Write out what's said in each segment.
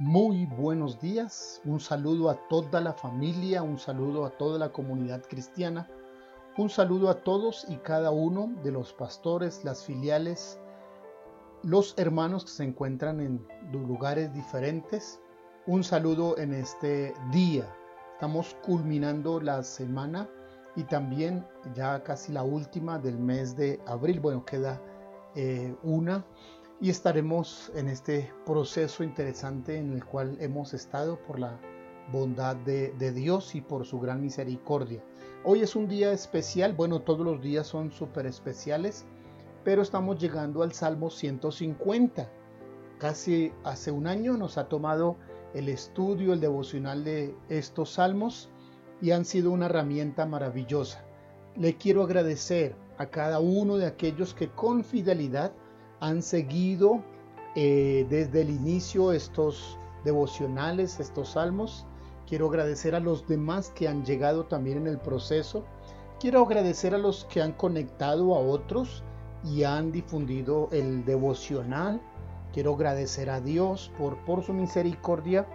Muy buenos días, un saludo a toda la familia, un saludo a toda la comunidad cristiana, un saludo a todos y cada uno de los pastores, las filiales, los hermanos que se encuentran en lugares diferentes. Un saludo en este día. Estamos culminando la semana y también ya casi la última del mes de abril. Bueno, queda eh, una y estaremos en este proceso interesante en el cual hemos estado por la bondad de, Dios y por su gran misericordia. Hoy es un día especial, bueno, todos los días son súper especiales, pero estamos llegando al Salmo 150. Casi hace un año nos ha tomado el estudio, el devocional de estos salmos y han sido una herramienta maravillosa. Le quiero agradecer a cada uno de aquellos que con fidelidad han seguido eh, desde el inicio estos devocionales, estos salmos. Quiero agradecer a los demás que han llegado también en el proceso. Quiero agradecer a los que han conectado a otros y han difundido el devocional. Quiero agradecer a Dios por, por su misericordia.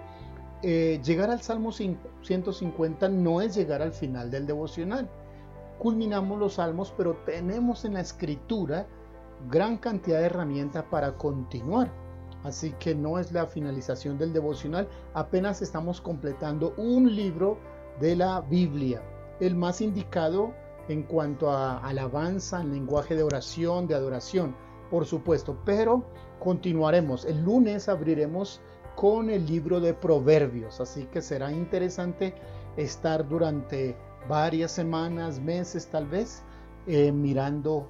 Eh, llegar al Salmo 150 no es llegar al final del devocional. Culminamos los salmos, pero tenemos en la escritura gran cantidad de herramientas para continuar. Así que no es la finalización del devocional, apenas estamos completando un libro de la Biblia, el más indicado en cuanto a alabanza, en lenguaje de oración, de adoración, por supuesto, pero continuaremos. El lunes abriremos con el libro de Proverbios, así que será interesante estar durante varias semanas, meses tal vez, eh, mirando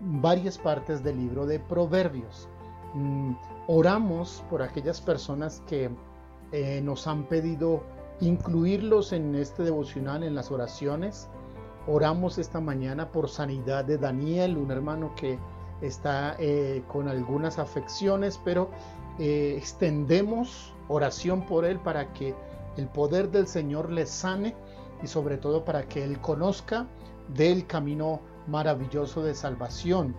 varias partes del libro de Proverbios. Mm, oramos por aquellas personas que eh, nos han pedido incluirlos en este devocional, en las oraciones. Oramos esta mañana por sanidad de Daniel, un hermano que está eh, con algunas afecciones, pero eh, extendemos oración por él para que el poder del Señor le sane y sobre todo para que él conozca del camino maravilloso de salvación.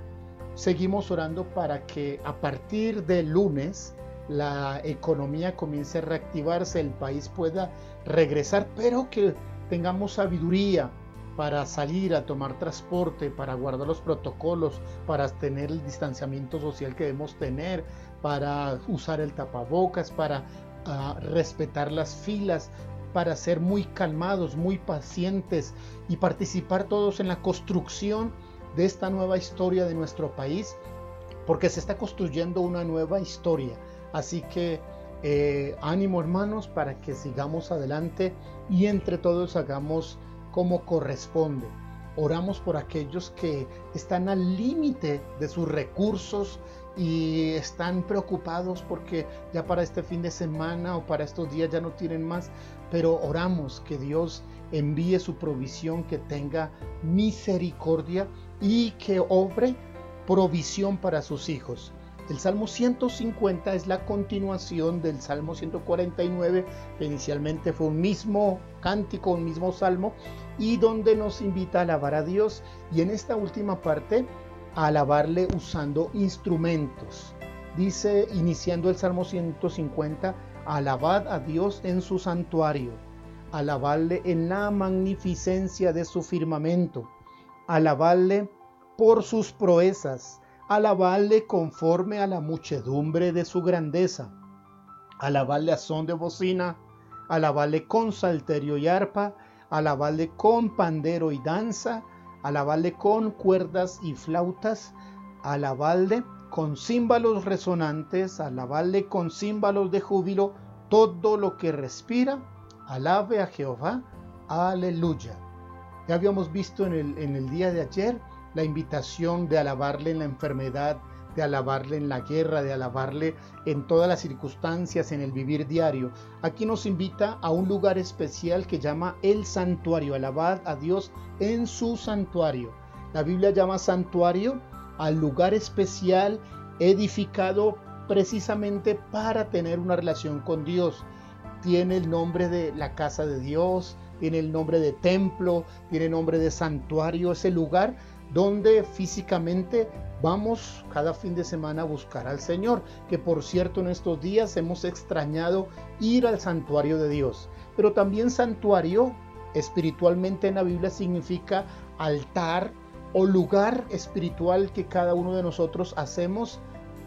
Seguimos orando para que a partir de lunes la economía comience a reactivarse, el país pueda regresar, pero que tengamos sabiduría para salir a tomar transporte, para guardar los protocolos, para tener el distanciamiento social que debemos tener, para usar el tapabocas, para ah, respetar las filas, para ser muy calmados, muy pacientes y participar todos en la construcción de esta nueva historia de nuestro país, porque se está construyendo una nueva historia. Así que eh, ánimo hermanos para que sigamos adelante y entre todos hagamos como corresponde. Oramos por aquellos que están al límite de sus recursos, y están preocupados porque ya para este fin de semana o para estos días ya no tienen más, pero oramos que Dios envíe su provisión, que tenga misericordia y que obre provisión para sus hijos. El Salmo 150 es la continuación del Salmo 149, que inicialmente fue un mismo cántico, un mismo salmo, y donde nos invita a alabar a Dios. Y en esta última parte alabarle usando instrumentos. Dice, iniciando el Salmo 150, alabad a Dios en su santuario, alabadle en la magnificencia de su firmamento, alabadle por sus proezas, alabadle conforme a la muchedumbre de su grandeza, alabadle a son de bocina, alabadle con salterio y arpa, alabadle con pandero y danza, alabarle con cuerdas y flautas, alabarle con címbalos resonantes, alabarle con címbalos de júbilo, todo lo que respira, alabe a Jehová, aleluya. Ya habíamos visto en el, en el día de ayer la invitación de alabarle en la enfermedad, de alabarle en la guerra, de alabarle en todas las circunstancias, en el vivir diario. Aquí nos invita a un lugar especial que llama el santuario, alabad a Dios en su santuario. La Biblia llama santuario al lugar especial edificado precisamente para tener una relación con Dios. Tiene el nombre de la casa de Dios, tiene el nombre de templo, tiene nombre de santuario, ese lugar donde físicamente vamos cada fin de semana a buscar al Señor, que por cierto en estos días hemos extrañado ir al santuario de Dios. Pero también santuario espiritualmente en la Biblia significa altar o lugar espiritual que cada uno de nosotros hacemos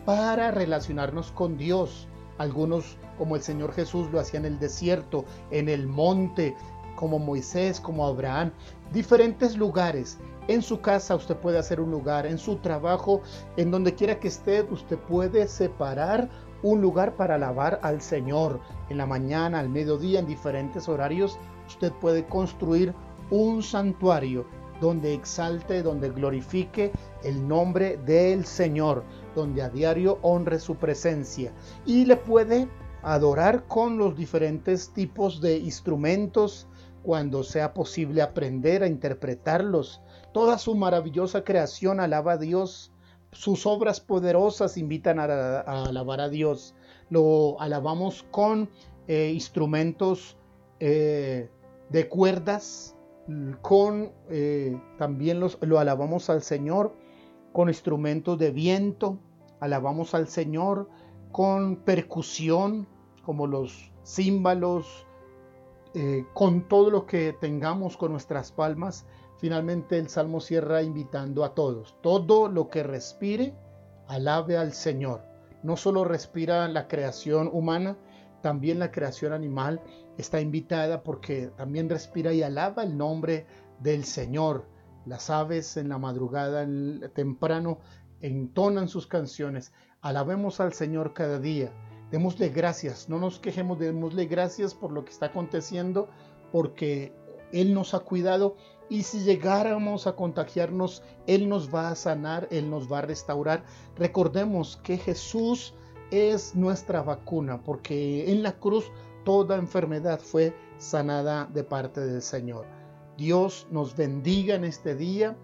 para relacionarnos con Dios. Algunos como el Señor Jesús lo hacía en el desierto, en el monte, como Moisés, como Abraham, diferentes lugares. En su casa usted puede hacer un lugar, en su trabajo, en donde quiera que esté, usted puede separar un lugar para alabar al Señor. En la mañana, al mediodía, en diferentes horarios, usted puede construir un santuario donde exalte, donde glorifique el nombre del Señor, donde a diario honre su presencia y le puede adorar con los diferentes tipos de instrumentos cuando sea posible aprender a interpretarlos. Toda su maravillosa creación alaba a Dios. Sus obras poderosas invitan a, alabar a Dios. Lo alabamos con eh, instrumentos eh, de cuerdas, con eh, también lo alabamos al Señor con instrumentos de viento, alabamos al Señor con percusión, como los címbalos, con todo lo que tengamos con nuestras palmas. Finalmente el Salmo cierra invitando a todos, todo lo que respire, alabe al Señor. No solo respira la creación humana, también la creación animal está invitada porque también respira y alaba el nombre del Señor. Las aves en la madrugada temprano entonan sus canciones. Alabemos al Señor cada día. Démosle gracias, no nos quejemos, démosle gracias por lo que está aconteciendo, porque Él nos ha cuidado y si llegáramos a contagiarnos, Él nos va a sanar, Él nos va a restaurar. Recordemos que Jesús es nuestra vacuna, porque en la cruz toda enfermedad fue sanada de parte del Señor. Dios nos bendiga en este día.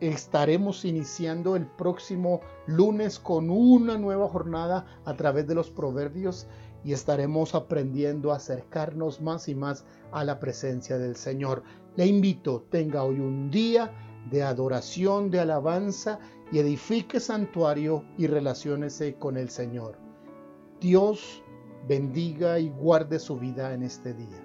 Estaremos iniciando el próximo lunes con una nueva jornada a través de los proverbios y estaremos aprendiendo a acercarnos más y más a la presencia del Señor. Le invito, tenga hoy un día de adoración, de alabanza y edifique santuario y relaciónese con el Señor. Dios bendiga y guarde su vida en este día.